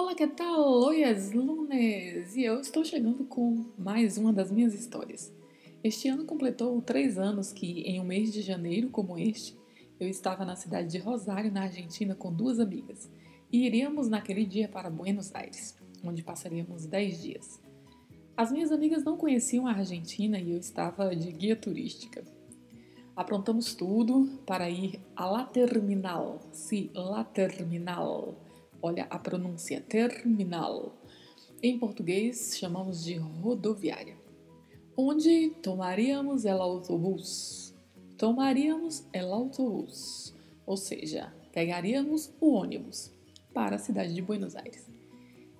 Olá, que tal? Hoje é lunes e eu estou chegando com mais uma das minhas histórias. Este ano completou três anos que, em um mês de janeiro como este, eu estava na cidade de Rosário, na Argentina, com duas amigas e iríamos naquele dia para Buenos Aires, onde passaríamos dez dias. As minhas amigas não conheciam a Argentina e eu estava de guia turística. Aprontamos tudo para ir a La Terminal, sim, La Terminal Olha a pronúncia terminal. Em português, chamamos de rodoviária. Onde tomaríamos el autobús. Tomaríamos el autobús, ou seja, pegaríamos o ônibus para a cidade de Buenos Aires.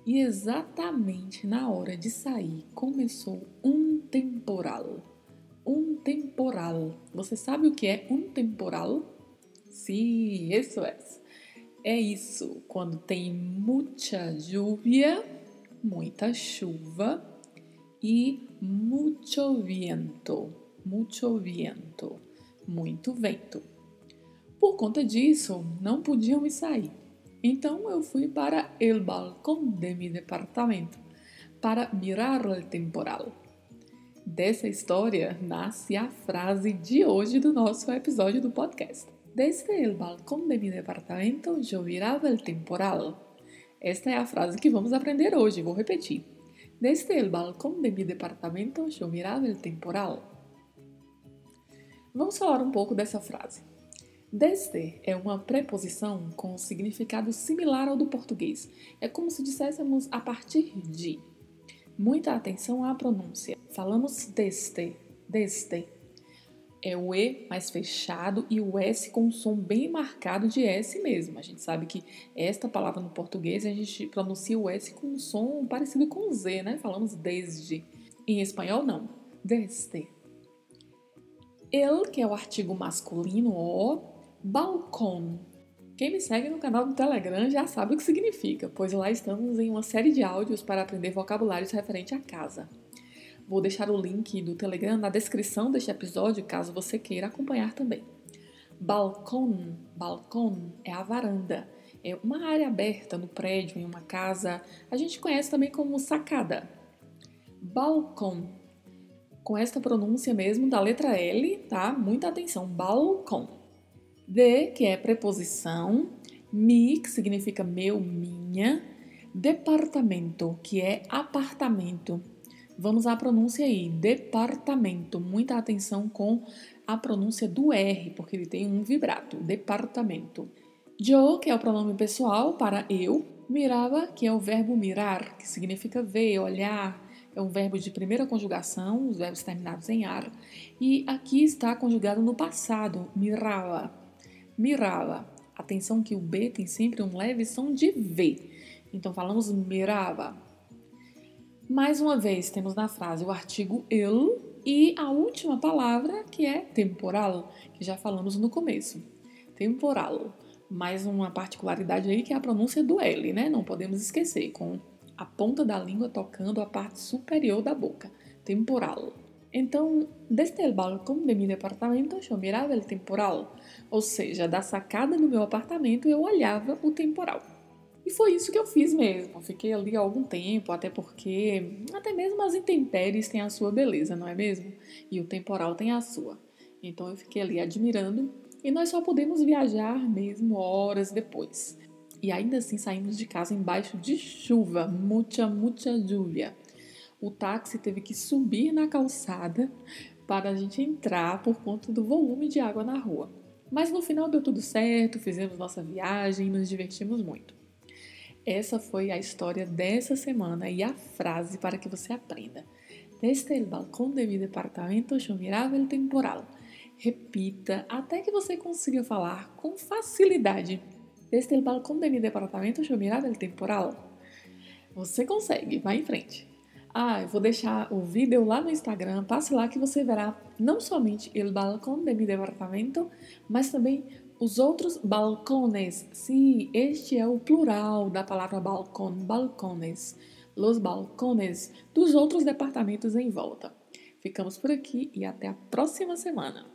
E exatamente na hora de sair começou um temporal. Um temporal. Você sabe o que é um temporal? Sim, isso é é isso, quando tem muita lluvia, muita chuva e muito vento, muito vento, muito vento. Por conta disso, não podíamos sair. Então eu fui para o balcão de meu departamento para mirar o temporal. Dessa história nasce a frase de hoje do nosso episódio do podcast. Desde el balcón de mi departamento yo miraba el temporal. Esta é a frase que vamos aprender hoje, vou repetir. Desde el balcón de mi departamento yo miraba el temporal. Vamos falar um pouco dessa frase. Desde é uma preposição com significado similar ao do português. É como se disséssemos a partir de. Muita atenção à pronúncia. Falamos deste, deste é o E mais fechado e o S com um som bem marcado de S mesmo. A gente sabe que esta palavra no português a gente pronuncia o S com um som parecido com Z, né? Falamos desde. Em espanhol, não. Desde. El, que é o artigo masculino, o, balcão. Quem me segue no canal do Telegram já sabe o que significa, pois lá estamos em uma série de áudios para aprender vocabulários referente à casa. Vou deixar o link do Telegram na descrição deste episódio, caso você queira acompanhar também. Balcão, balcão é a varanda, é uma área aberta no prédio, em uma casa. A gente conhece também como sacada. Balcão, com esta pronúncia mesmo da letra L, tá? Muita atenção, balcão. De, que é preposição, mi, que significa meu, minha, departamento, que é apartamento. Vamos à pronúncia aí, departamento. Muita atenção com a pronúncia do R, porque ele tem um vibrato, departamento. Yo, que é o pronome pessoal para eu. Mirava, que é o verbo mirar, que significa ver, olhar. É um verbo de primeira conjugação, os verbos terminados em ar. E aqui está conjugado no passado, mirava. Mirava. Atenção que o B tem sempre um leve som de V. Então falamos mirava. Mais uma vez, temos na frase o artigo el e a última palavra que é temporal, que já falamos no começo. Temporal. Mais uma particularidade aí que é a pronúncia do L, né? Não podemos esquecer, com a ponta da língua tocando a parte superior da boca. Temporal. Então, desde o balcão de meu apartamento, eu mirava o temporal. Ou seja, da sacada do meu apartamento eu olhava o temporal. E foi isso que eu fiz mesmo. Fiquei ali algum tempo, até porque até mesmo as intempéries têm a sua beleza, não é mesmo? E o temporal tem a sua. Então eu fiquei ali admirando e nós só pudemos viajar mesmo horas depois. E ainda assim saímos de casa embaixo de chuva, muita, muita lluvia. O táxi teve que subir na calçada para a gente entrar por conta do volume de água na rua. Mas no final deu tudo certo, fizemos nossa viagem e nos divertimos muito. Essa foi a história dessa semana e a frase para que você aprenda. Desde el balcón de mi departamento yo miraba el temporal. repita até que você consiga falar com facilidade. Desde o balcão de meu departamento eu mirada el temporal. Você consegue, vai em frente. Ah, eu vou deixar o vídeo lá no Instagram, passe lá que você verá não somente o balcão de meu departamento, mas também os outros balcones. Sim, este é o plural da palavra balcão, balcones. Los balcones dos outros departamentos em volta. Ficamos por aqui e até a próxima semana.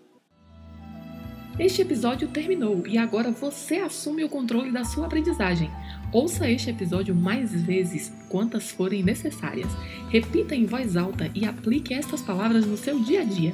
Este episódio terminou e agora você assume o controle da sua aprendizagem. Ouça este episódio mais vezes, quantas forem necessárias. Repita em voz alta e aplique estas palavras no seu dia a dia.